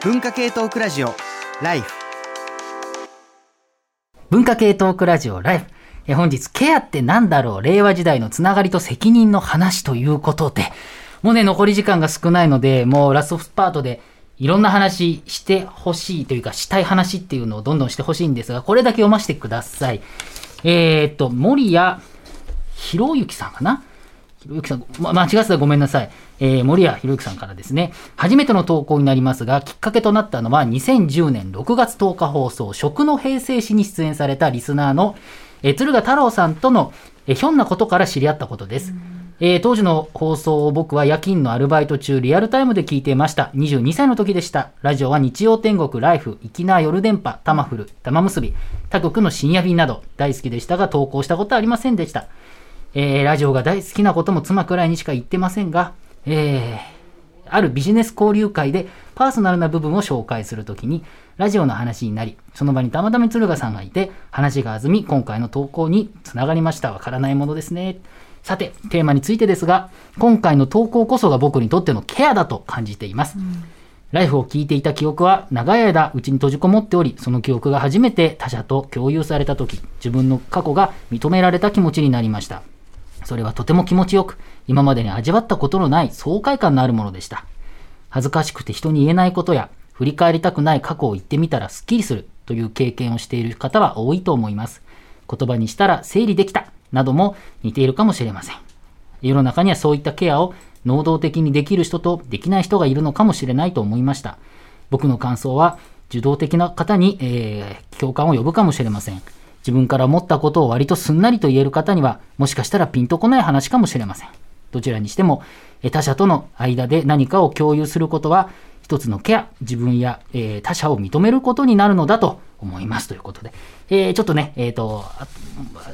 文化系トークラジオライフ文化系トークラジオライフ。え本日、ケアってなんだろう？令和時代のつながりと責任の話ということで、もうね、残り時間が少ないので、もうラストスパートでいろんな話してほしいというか、したい話っていうのをどんどんしてほしいんですが、これだけ読ませてください。えー、っと、森谷博之さんかな？ひろゆきさん、ま、間違ってたらごめんなさい。えー、森谷博之さんからですね。初めての投稿になりますが、きっかけとなったのは2010年6月10日放送、食の平成史に出演されたリスナーの、えー、鶴賀太郎さんとの、えー、ひょんなことから知り合ったことです。えー、当時の放送を僕は夜勤のアルバイト中リアルタイムで聞いていました。22歳の時でした。ラジオは日曜天国、ライフ、粋な夜電波、タマフル、玉結び、他国の深夜便など大好きでしたが投稿したことはありませんでした。えー、ラジオが大好きなことも妻くらいにしか言ってませんが、えー、あるビジネス交流会でパーソナルな部分を紹介するときに、ラジオの話になり、その場にたまたま鶴賀さんがいて、話が弾み、今回の投稿につながりました。わからないものですね。さて、テーマについてですが、今回の投稿こそが僕にとってのケアだと感じています。うんライフを聞いていた記憶は長い間うちに閉じこもっており、その記憶が初めて他者と共有された時、自分の過去が認められた気持ちになりました。それはとても気持ちよく、今までに味わったことのない爽快感のあるものでした。恥ずかしくて人に言えないことや、振り返りたくない過去を言ってみたらスッキリするという経験をしている方は多いと思います。言葉にしたら整理できたなども似ているかもしれません。世の中にはそういったケアを能動的にできる人とできない人がいるのかもしれないと思いました。僕の感想は受動的な方に、えー、共感を呼ぶかもしれません。自分から思ったことを割とすんなりと言える方には、もしかしたらピンとこない話かもしれません。どちらにしても、他者との間で何かを共有することは、一つのケア、自分や、えー、他者を認めることになるのだと思います。ということで、えー、ちょっとね、えっ、ー、と、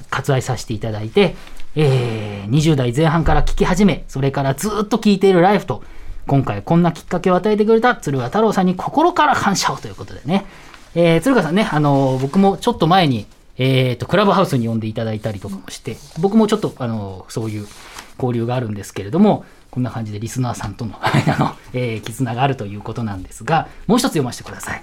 割愛させていただいて、えー、20代前半から聞き始め、それからずっと聞いているライフと、今回こんなきっかけを与えてくれた鶴ヶ太郎さんに心から感謝をということでね、えー、鶴ヶさんね、あの僕もちょっと前に、えっ、ー、と、クラブハウスに呼んでいただいたりとかもして、僕もちょっと、あの、そういう交流があるんですけれども、こんな感じでリスナーさんとの 間の、えー、絆があるということなんですが、もう一つ読ませてください。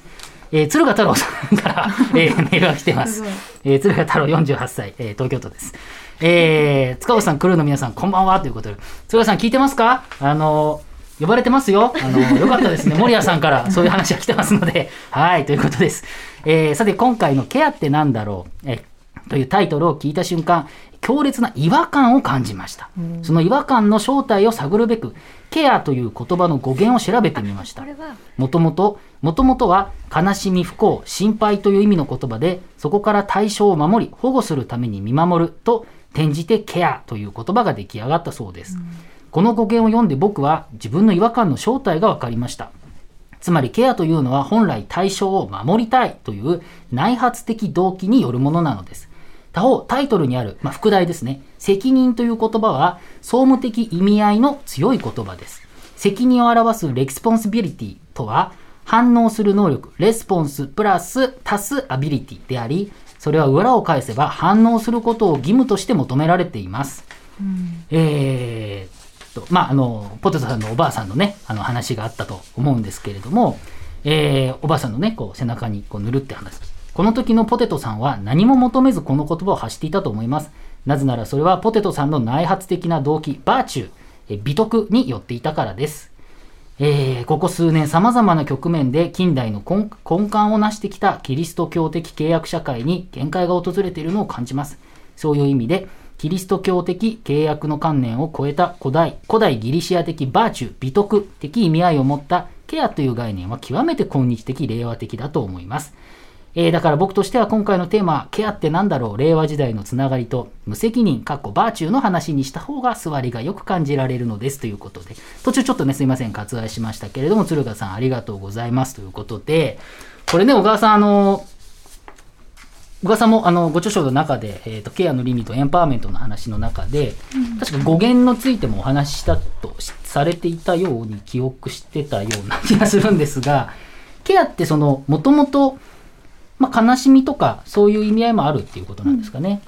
えー、鶴賀太郎さんから、えー、メールが来てます。えー、鶴賀太郎48歳、えー、東京都です。えー、塚越さん、クルーの皆さん、こんばんはということで、鶴賀さん聞いてますか？あの呼ばれてますよ。あの、よかったですね。森谷さんからそういう話が来てますので、はい、ということです。えー、さて、今回のケアってなんだろう？えというタイトルを聞いた瞬間、強烈な違和感を感じました。その違和感の正体を探るべく、ケアという言葉の語源を調べてみました。もともと、もともとは悲しみ、不幸、心配という意味の言葉で、そこから対象を守り、保護するために見守ると転じてケアという言葉が出来上がったそうです。この語源を読んで僕は自分の違和感の正体が分かりました。つまりケアというのは本来対象を守りたいという内発的動機によるものなのです。他方、タイトルにある、まあ、副題ですね。責任という言葉は、総務的意味合いの強い言葉です。責任を表す responsibility とは、反応する能力、 response プラス足す ability であり、それは裏を返せば反応することを義務として求められています。うん、えーと、まあ、あの、ポテトさんのおばあさんのね、あの話があったと思うんですけれども、えー、おばあさんのね、こう背中にこう塗るって話。この時のポテトさんは何も求めずこの言葉を発していたと思います。なぜならそれはポテトさんの内発的な動機、バーチュー、え美徳によっていたからです。えー、ここ数年様々な局面で近代の根幹を成してきたキリスト教的契約社会に限界が訪れているのを感じます。そういう意味で、キリスト教的契約の観念を超えた古代、古代ギリシア的バーチュー、美徳的意味合いを持ったケアという概念は極めて今日的、令和的だと思います。えー、だから僕としては今回のテーマ、ケアって何だろう令和時代のつながりと無責任、かっこバーチューの話にした方が座りがよく感じられるのですということで、途中ちょっとね、すいません、割愛しましたけれども、鶴賀さんありがとうございますということで、これね、小川さん、あの、小川さんもあのご著書の中で、えーと、ケアのリミットエンパワーメントの話の中で、うん、確か語源についてもお話ししたとされていたように記憶してたような気がするんですが ケアってそのもともと悲しみとかそういう意味合いもあるっていうことなんですかね。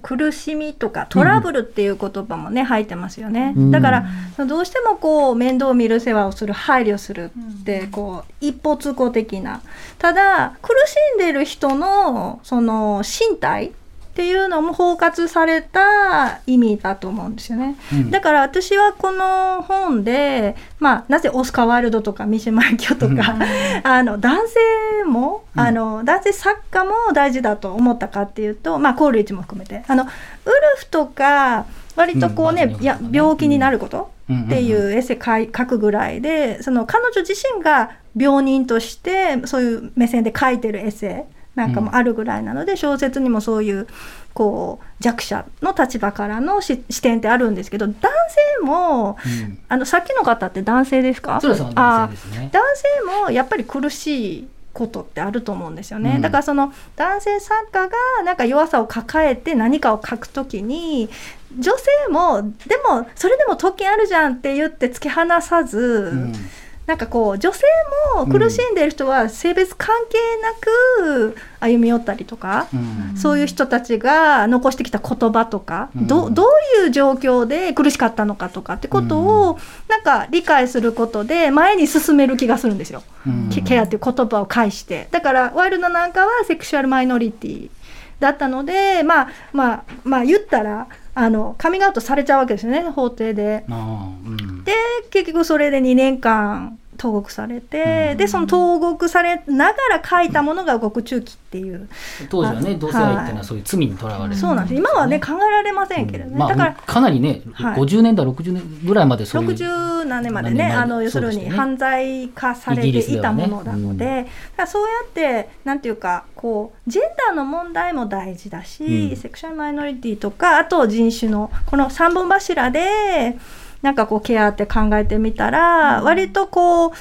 苦しみとかトラブルっていう言葉もね、入ってますよね、うん。だからどうしてもこう面倒を見る世話をする配慮するってこう一方通行的な。ただ苦しんでる人のその身体っていうのも包括された意味だと思うんですよね。うん。だから私はこの本で、まあ、なぜオスカー・ワイルドとか三島由紀夫とか、あの男性も、うん。あの男性作家も大事だと思ったかっていうと、まあ、コールリッチも含めて。あのウルフとか割とこうね,、うん。まあいや病気になることうん。っていうエッセイ書くぐらいでその彼女自身が病人としてそういう目線で書いてるエッセイなんかもあるぐらいなので、小説にもそういうこう弱者の立場からのし視点ってあるんですけど男性もうん。あのさっきの方って男性ですか？鶴さんは男性もやっぱり苦しいことってあると思うんですよね、うん。だからその男性作家がなんか弱さを抱えて何かを書くときに女性もでもそれでも時あるじゃんって言って突き放さず、うんなんかこう女性も苦しんでいる人は性別関係なく歩み寄ったりとか、うん。そういう人たちが残してきた言葉とか、うん。どどういう状況で苦しかったのかとかってことを、なんか理解することで前に進める気がするんですよ、うん。ケケアっていう言葉を介して。だからワイルドなんかはセクシュアルマイノリティだったのでまあまあまあ言ったらあのカミングアウトされちゃうわけですよね法廷で。あーうんで結局それで2年間投獄されて、うん。でその投獄されながら書いたものが獄中記っていう、当時はねあ同性愛っていうのはそういう罪にとらわれてそうなんです。今はね考えられませんけれどね、まあだからかなりね、はい。50年代60年ぐらいまでそういう60何年まで何年までねあの要するに犯罪化されていたものなのでうんだからそうやってなんていうかこうジェンダーの問題も大事だし、うん。セクシュアルマイノリティとかあと人種のこの3本柱でなんかこうケアって考えてみたら、割とこう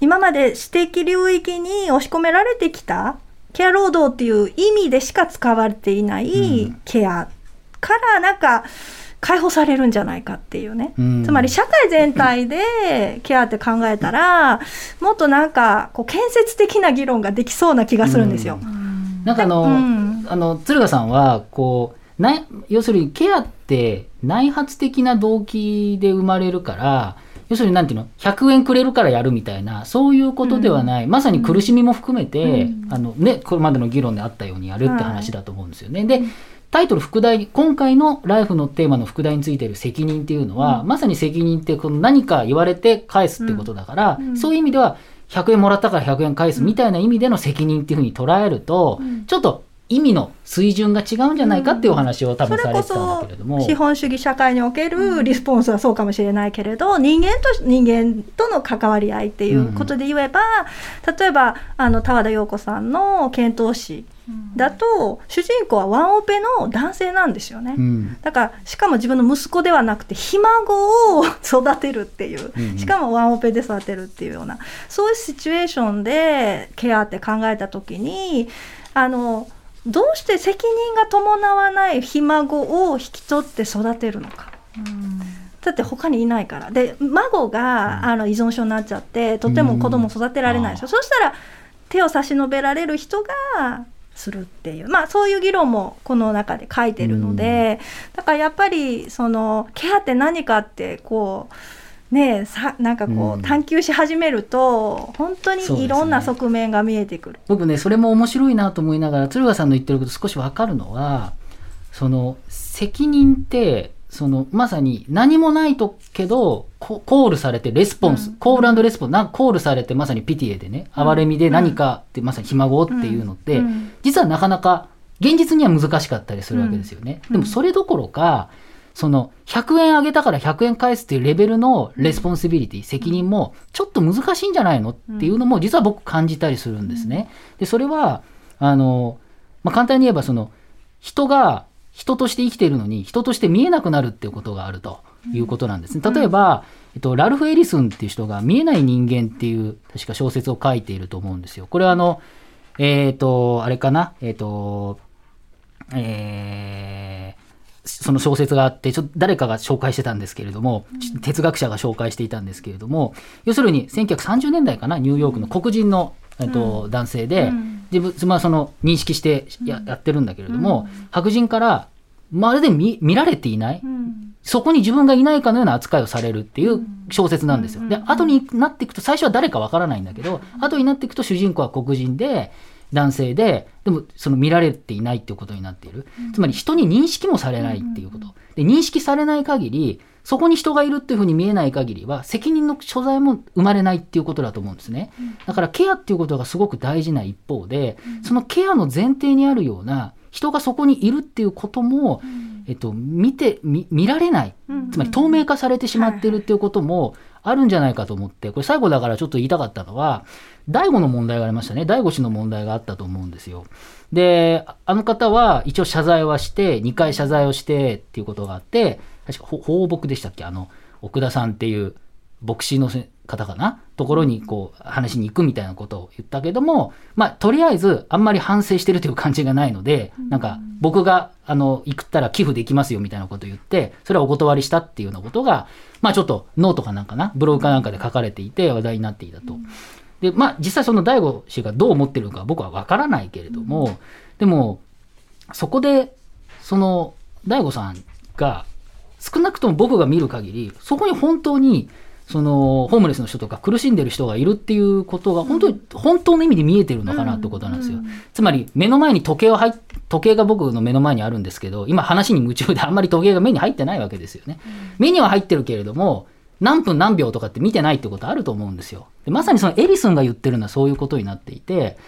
今まで私的領域に押し込められてきたケア労働っていう意味でしか使われていないうん。ケアからなんか解放されるんじゃないかっていうね、うん。つまり社会全体で ケアって考えたらもっとなんかこう建設的な議論ができそうな気がするんですよ。なんかあの、うん。あの鶴賀さんはこうない要するにケアって内発的な動機で生まれるから要するになんていうの100円くれるからやるみたいなそういうことではない、まさに苦しみも含めて、あのね、これまでの議論であったようにやるって話だと思うんですよね。でタイトル副題今回の「ライフのテーマの副題についている責任っていうのは、まさに責任ってこの何か言われて返すってことだから、うん。そういう意味では100円もらったから100円返すみたいな意味での責任っていうふうに捉えると、うん。ちょっと意味の水準が違うんじゃないかっていうお話を多分それこされてたんだそけれども。資本主義社会におけるリスポンスはそうかもしれないけれど人間と人間との関わり合いっていうことで言えば、例えばあの田和田陽子さんの遣唐使だと主人公はワンオペの男性なんですよね。うん。だからしかも自分の息子ではなくてひ孫を育てるっていう、うんうん。しかもワンオペで育てるっていうような。そういうシチュエーションでケアって考えた時にあのどうして責任が伴わないひ孫を引き取って育てるのか。だって他にいないから。で孫が、あの依存症になっちゃってとても子供を育てられないですよ、そしたら手を差し伸べられる人がするっていう。まあそういう議論もこの中で書いてるので、だからやっぱりそのケアって何かってこうねえさなんかこうん。う探求し始めると本当にいろんな側面が見えてくる。僕ねそれも面白いなと思いながら鶴賀さんの言ってること少し分かるのはその責任ってそのまさに何もないとけどココールされてレスポンス、うん。コールレスポンスなコールされてまさにピティエでねうん。哀れみで何かって、まさにひ孫っていうのって、うん。実はなかなか現実には難しかったりするわけですよね。うん。でもそれどころかその100円あげたから100円返すっていうレベルのレスポンシビリティ、責任もちょっと難しいんじゃないの？っていうのも実は僕感じたりするんですね。でそれはあの、まあ、簡単に言えばその人が人として生きているのに人として見えなくなるっていうことがあるということなんですね。例えば、えっと、ラルフ・エリスンっていう人が見えない人間っていう確か小説を書いていると思うんですよ。これはあのえっ、と、あれかな、えっ、と、えーその小説があって、ちょっと誰かが紹介してたんですけれども、哲学者が紹介していたんですけれども、要するに1930年代かな、ニューヨークの黒人の、えっと男性で、うん。自分、まあ、その認識してややってるんだけれども、白人からまるで見見られていない、うん。そこに自分がいないかのような扱いをされるっていう小説なんですよ。で、後になっていくと、最初は誰かわからないんだけど、後になっていくと主人公は黒人で、男性で、でもその見られていないっていうことになっている。つまり人に認識もされないっていうこと。で、認識されない限り、そこに人がいるっていうふうに見えない限りは、責任の所在も生まれないっていうことだと思うんですね。だからケアっていうことがすごく大事な一方で、そのケアの前提にあるような、人がそこにいるっていうことも、えっと、見て、見見られない。つまり透明化されてしまっているっていうこともあるんじゃないかと思って、これ最後だからちょっと言いたかったのは、第五の問題がありましたね。第五氏の問題があったと思うんですよ。で、あの方は一応謝罪はして、2回謝罪をしてっていうことがあって、確か放牧でしたっけ？あの、奥田さんっていう牧師のせ方かな？ところにこう話に行くみたいなことを言ったけども、まあ、とりあえずあんまり反省してるという感じがないので、なんか僕があの行ったら寄付できますよみたいなことを言って、それはお断りしたっていうようなことが、まあちょっとノートかなんかな、ブログかなんかで書かれていて話題になっていたと。で、まあ実際その大悟氏がどう思ってるのか僕はわからないけれども、でも、そこで、その大悟さんが少なくとも僕が見る限り、そこに本当に、そのホームレスの人とか苦しんでる人がいるっていうことが本当に、本当の意味で見えてるのかなってことなんですよ。つまり目の前に時計を入っ時計が僕の目の前にあるんですけど今話に夢中であんまり時計が目に入ってないわけですよね。目には入ってるけれども何分何秒とかって見てないってことあると思うんですよ。でまさにそのエリスンが言ってるのはそういうことになっていて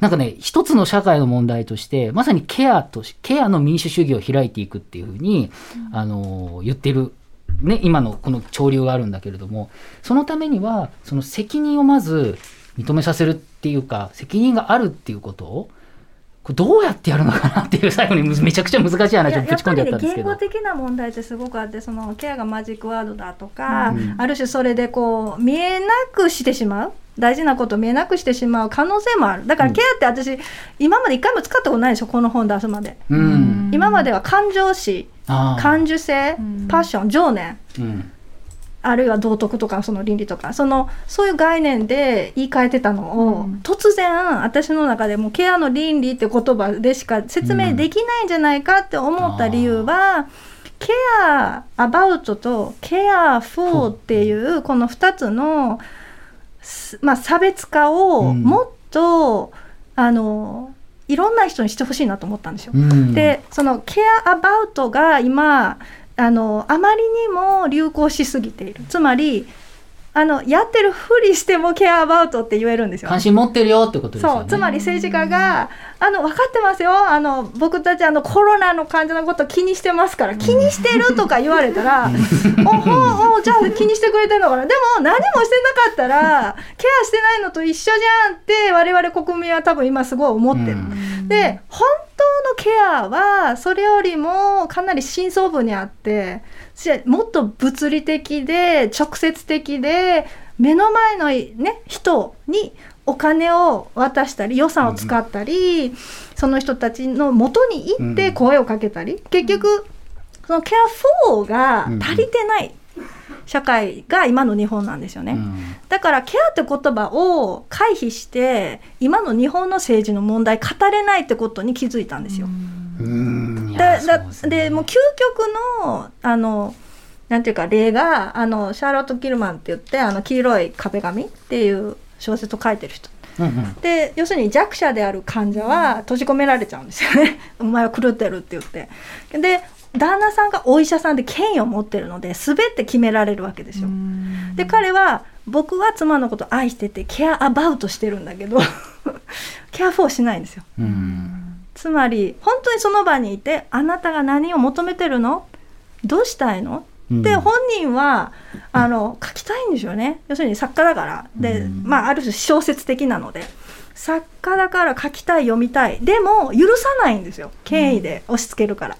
なんかね一つの社会の問題としてまさにケアとしケアの民主主義を開いていくっていうふうに、あの言ってるね、今のこの潮流があるんだけれどもそのためにはその責任をまず認めさせるっていうか責任があるっていうことをこれどうやってやるのかなっていう 最後にむめちゃくちゃ難しい話をぶち込んでやったんですけど。言語的な問題ってすごくあってそのケアがマジックワードだとか、うんある種それでこう見えなくしてしまう大事なことを見えなくしてしまう可能性もある。だからケアって私、今まで一回も使ったことないでしょこの本出すまで、うん。今までは感情詞感受性、パッション情念。うん。あるいは道徳とかその倫理とか。そのそういう概念で言い換えてたのを、うん。突然私の中でもうケアの倫理って言葉でしか説明できないんじゃないかって思った理由は、ケアアバウトとケアフォーっていうこの2つの、すまあ、差別化をうん。もっと、あのいろんな人にしてほしいなと思ったんですよ。うん。でそのケアアバウトが今あのあまりにも流行しすぎている。つまりあのやってるふりしてもケアアバウトって言えるんですよ。関心持ってるよってことですよね。そうつまり政治家があの分かってますよあの僕たちあのコロナの患者のこと気にしてますから気にしてるとか言われたら おほおじゃあ気にしてくれてるのかなでも何もしてなかったら ケアしてないのと一緒じゃんって我々国民は多分今すごい思ってる。うんで本当のケアはそれよりもかなり深層部にあってしもっと物理的で直接的で目の前の、ね、人にお金を渡したり予算を使ったり、その人たちの元に行って声をかけたり、結局そのケア4が足りてない社会が今の日本なんですよね。うんだからケアって言葉を回避して今の日本の政治の問題語れないってことに気づいたんですよ。うんいでやそうだですねでもう究極のあのなんていうか例があのシャーロット・キルマンって言ってあの黄色い壁紙っていう小説を書いてる人。うんうんで要するに弱者である患者は閉じ込められちゃうんですよね。お前は狂ってるって言って。で旦那さんがお医者さんで権威を持ってるので全て決められるわけですよ。で彼は僕は妻のこと愛しててケアアバウトしてるんだけどケアフォーしないんですよ。うん。つまり本当にその場にいてあなたが何を求めてるの？どうしたいの？うん。で本人はあの書きたいんですよね。要するに作家だから。で、うん。まあ、ある種小説的なので。作家だから書きたい読みたい。でも許さないんですよ。権威で押し付けるから。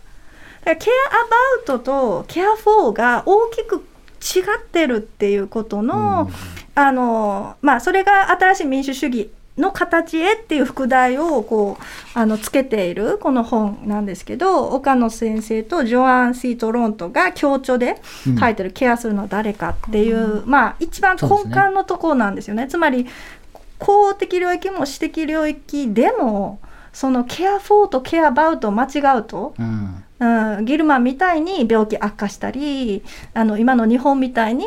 だからケアアバウトとケアフォーが大きく違ってるっていうことの、あのまあそれが新しい民主主義の形へっていう副題をこうあのつけているこの本なんですけど岡野先生とジョアン・シート・ロントが共著で書いてる「ケアするのは誰か」っていう、まあ一番根幹のところなんですよね。つまり公的領域も私的領域でもその care for と care about を間違うと、うんうん、ギルマンみたいに病気悪化したりあの今の日本みたいに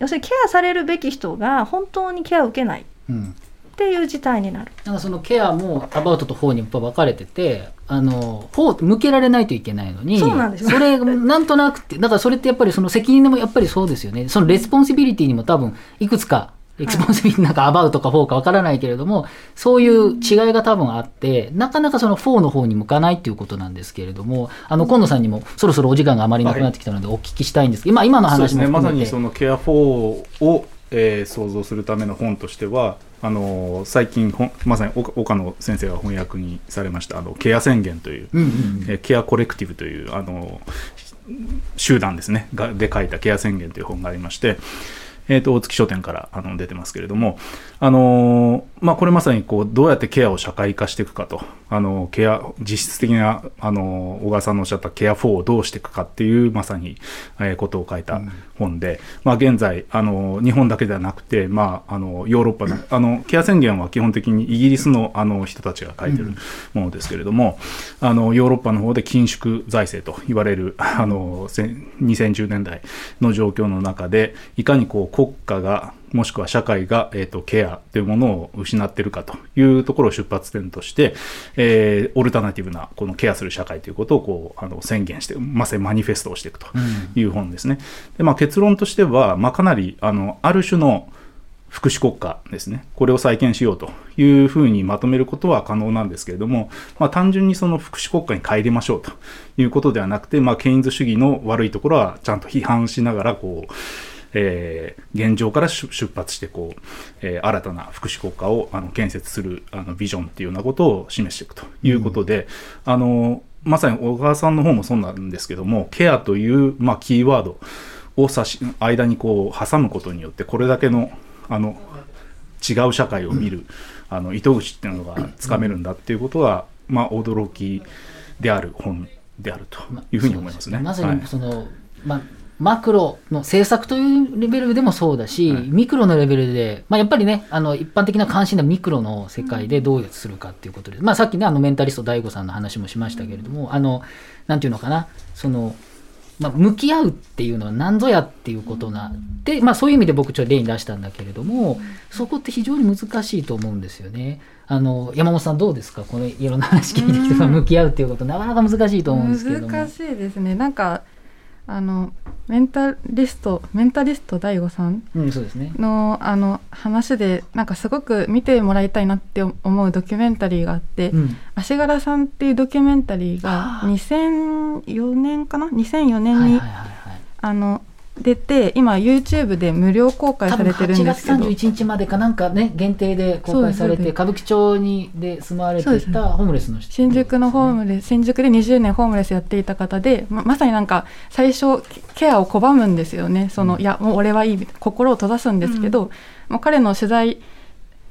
要するにケアされるべき人が本当にケアを受けない。うんっていう事態になる。なんかそのケアも about と for に分かれててあのフォー向けられないといけないのにそうなんですよ。それなんとなくてだからそれってやっぱりその責任でもやっぱりそうですよね。その responsibility にも多分いくつかresponsibility なんか about か for か分からないけれどもそういう違いが多分あってなかなかそのフォーの方に向かないっていうことなんですけれどもあの今野さんにもそろそろお時間があまりなくなってきたのでお聞きしたいんですけど、今今の話もそうですね、まさ含めて。にそのケア論を、えー想像するための本としてはあのー最近まさに岡岡野先生が翻訳にされましたあのケア宣言という、うんうんうん。えーケアコレクティブというあの集団ですね。がで書いたケア宣言という本がありまして、えー、と大月書店からあの出てますけれども、あのまあ、これまさにこうどうやってケアを社会化していくかと、あのケア実質的な、あの小川さんのおっしゃったケア4をどうしていくかっていうまさに、えーことを書いた本で、まあ、現在、あの日本だけではなくて、まあ、あのヨーロッパのあのケア宣言は基本的にイギリスのあの人たちが書いてるものですけれども、あのヨーロッパの方で緊縮財政と言われるあの2010年代の状況の中でいかにこう国家がもしくは社会が、えー、とケアというものを失っているかというところを出発点として、えーオルタナティブなこのケアする社会ということをこうあの宣言してまさにマニフェストをしていくという本ですね。でまあ、結論としては、まあ、かなりあのある種の福祉国家ですね、これを再建しようというふうにまとめることは可能なんですけれども、まあ、単純にその福祉国家に帰りましょうということではなくて、まあ、ケインズ主義の悪いところはちゃんと批判しながらこう、えー現状から出出発してこう、えー新たな福祉国家をあの建設するあのビジョンっていうようなことを示していくということで、あのまさに小川さんの方もそうなんですけどもケアという、まあ、キーワードを差し間にこう挟むことによってこれだけのあの違う社会を見る、あの糸口っていうのがつかめるんだっていうことは、まあ、驚きである本であるというふうに思いますね。まさはい。にその、まあマクロの政策というレベルでもそうだし、はいミクロのレベルで、まあ、やっぱりねあの一般的な関心ではミクロの世界でどうするかっていうことで、まあ、さっきねあのメンタリスト DAIGO さんの話もしましたけれどもあのなんていうのかなその、まあ、向き合うっていうのは何ぞやっていうことなで、まあ、そういう意味で僕ちょっと例に出したんだけれどもそこって非常に難しいと思うんですよね。あの山本さんどうですか？このいろんな話聞いてきて、うん。向き合うっていうことなかなか難しいと思うんですけれども。難しいですね。なんかあのメンタリストメンタリスト DAIGO さんうん、そうですね。のあの話でなんかすごく見てもらいたいなって思うドキュメンタリーがあってうん「足柄さん」っていうドキュメンタリーがあ2004年かな？2004年に。あの出て今 YouTube で無料公開されてるん8月ですけど。31日までかなんかね限定で公開されて歌舞伎町にで住まわれてそうです。ねたホームレスの人。新宿のホームレス新宿で20年ホームレスやっていた方でままさになんか最初ケアを拒むんですよね。その、うん。いやもう俺はいい心を閉ざすんですけど、もう彼の取材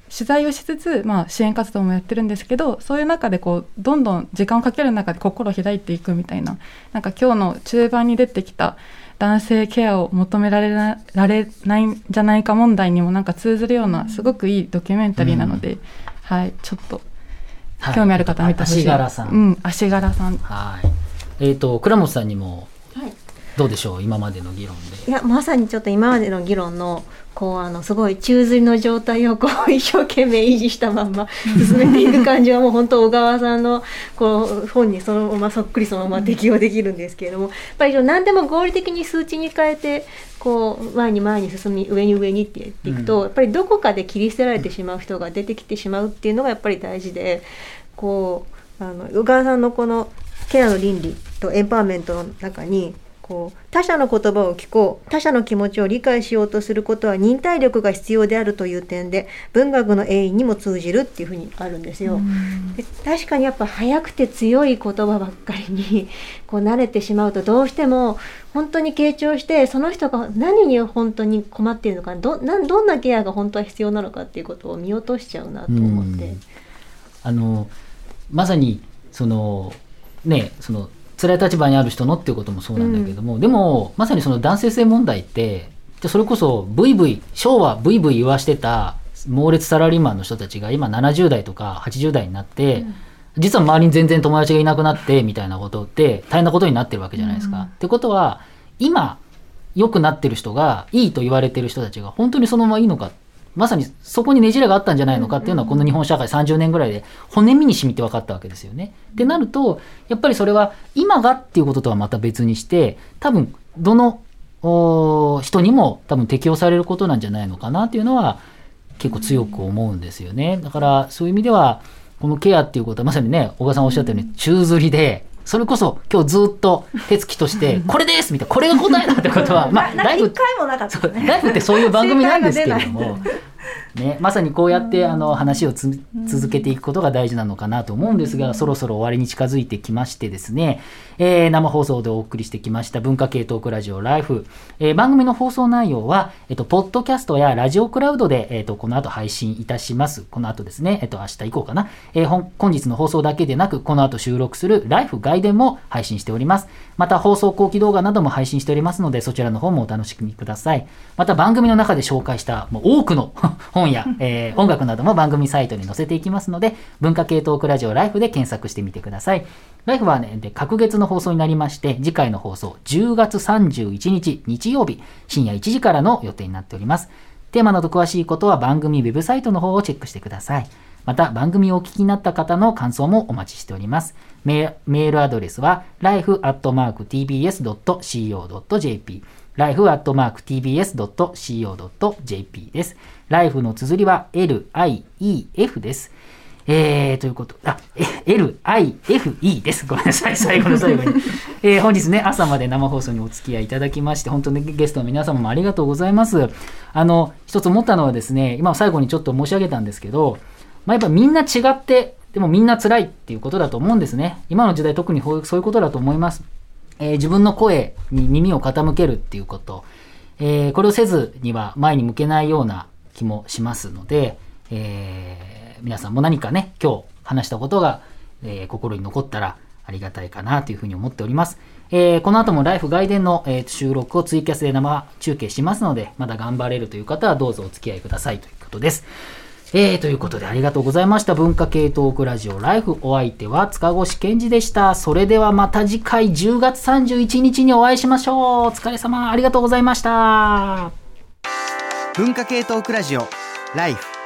取材をしつつ、まあ、支援活動もやってるんですけどそういう中でこうどんどん時間をかける中で心を開いていくみたいななんか今日の中盤に出てきた男性ケアを求められなられないんじゃないか問題にもなんか通ずるようなすごくいいドキュメンタリーなので、はい。ちょっとはい。興味ある方は見てほしい。足柄さん、うん、足柄さん。はい。えっ、と倉本さんにもはいどうでしょう今までの議論で。いやまさにちょっと今までの議論のこうあのすごい宙吊りの状態をこう一生懸命維持したまんま進めていく感じはもう本当小川さんのこう本にそのままそっくりそのまま適用できるんですけれどもやっぱり何でも合理的に数値に変えてこう前に前に進み上に上にってやっていくと、うん。やっぱりどこかで切り捨てられてしまう人が出てきてしまうっていうのがやっぱり大事でこうあの小川さんのこのケアの倫理とエンパワーメントの中にこう他者の言葉を聞こう他者の気持ちを理解しようとすることは忍耐力が必要であるという点で文学の永遠にも通じるっていうふうにあるんですよ。で確かにやっぱ速くて強い言葉ばっかりに こう慣れてしまうとどうしても本当に傾聴してその人が何に本当に困っているのかどなんどんなケアが本当は必要なのかっていうことを見落としちゃうなと思って。うんあのまさにそのねその辛い立場にある人のっていうこともそうなんだけども、でもまさにその男性性問題ってじゃあそれこそブイブイ昭和ブイブイ言わしてた猛烈サラリーマンの人たちが今70代とか80代になって、実は周りに全然友達がいなくなってみたいなことって大変なことになってるわけじゃないですか。うん。ってことは今良くなってる人がいいと言われてる人たちが本当にそのままいいのかまさにそこにねじれがあったんじゃないのかっていうのはこの日本社会30年ぐらいで骨身に染みて分かったわけですよね。ってなるとやっぱりそれは今がっていうこととはまた別にして多分どの人にも多分適用されることなんじゃないのかなっていうのは結構強く思うんですよね。だからそういう意味ではこのケアっていうことはまさにね小川さんおっしゃったように宙吊りでそれこそ今日ずっと手つきとしてこれですみたいなこれが答えだってことは まあライブ。ライフってそういう番組なんですけれど正も、ね、まさにこうやってあの話をつ続けていくことが大事なのかなと思うんですが、そろそろ終わりに近づいてきましてですね、えー生放送でお送りしてきました文化系トークラジオライフ、えー番組の放送内容は、えっと、ポッドキャストやラジオクラウドで、えっと、この後配信いたします。この後ですね、えっと、明日以降かな。えー本本日の放送だけでなく、この後収録するライフ外伝も配信しております。また放送後期動画なども配信しておりますので、そちらの方もお楽しみください。また番組の中で紹介したもう多くの本 や、えー音楽なども番組サイトに載せていきますので、文化系トークラジオライフで検索してみてください。ライフはね、で隔月の放送になりまして、次回の放送10月31日日曜日深夜1時からの予定になっております。テーマなど詳しいことは番組ウェブサイトの方をチェックしてください。また番組をお聞きになった方の感想もお待ちしております。メメールアドレスは life.tbs.co.jp life.tbs.co.jp です。life の綴りは lief です。えー、ということ、あ、life です。ごめんなさい、最後の最後に。えー本日ね、朝まで生放送にお付き合いいただきまして、本当にゲストの皆様もありがとうございます。あの、一つ思ったのはですね、今最後にちょっと申し上げたんですけど、まあ、やっぱみんな違って、でもみんな辛いっていうことだと思うんですね。今の時代特にそういうことだと思います。えー自分の声に耳を傾けるっていうこと、えーこれをせずには前に向けないような気もしますので、えー皆さんも何かね、今日話したことが、え心に残ったらありがたいかなというふうに思っております。えこの後もライフ外伝の、えー収録をツイキャスで生中継しますので、まだ頑張れるという方はどうぞお付き合いくださいということです。えー、ということでありがとうございました。文化系トークラジオライフお相手は塚越健二でした。それではまた次回10月31日にお会いしましょう。お疲れ様。ありがとうございました。文化系トークラジオライフ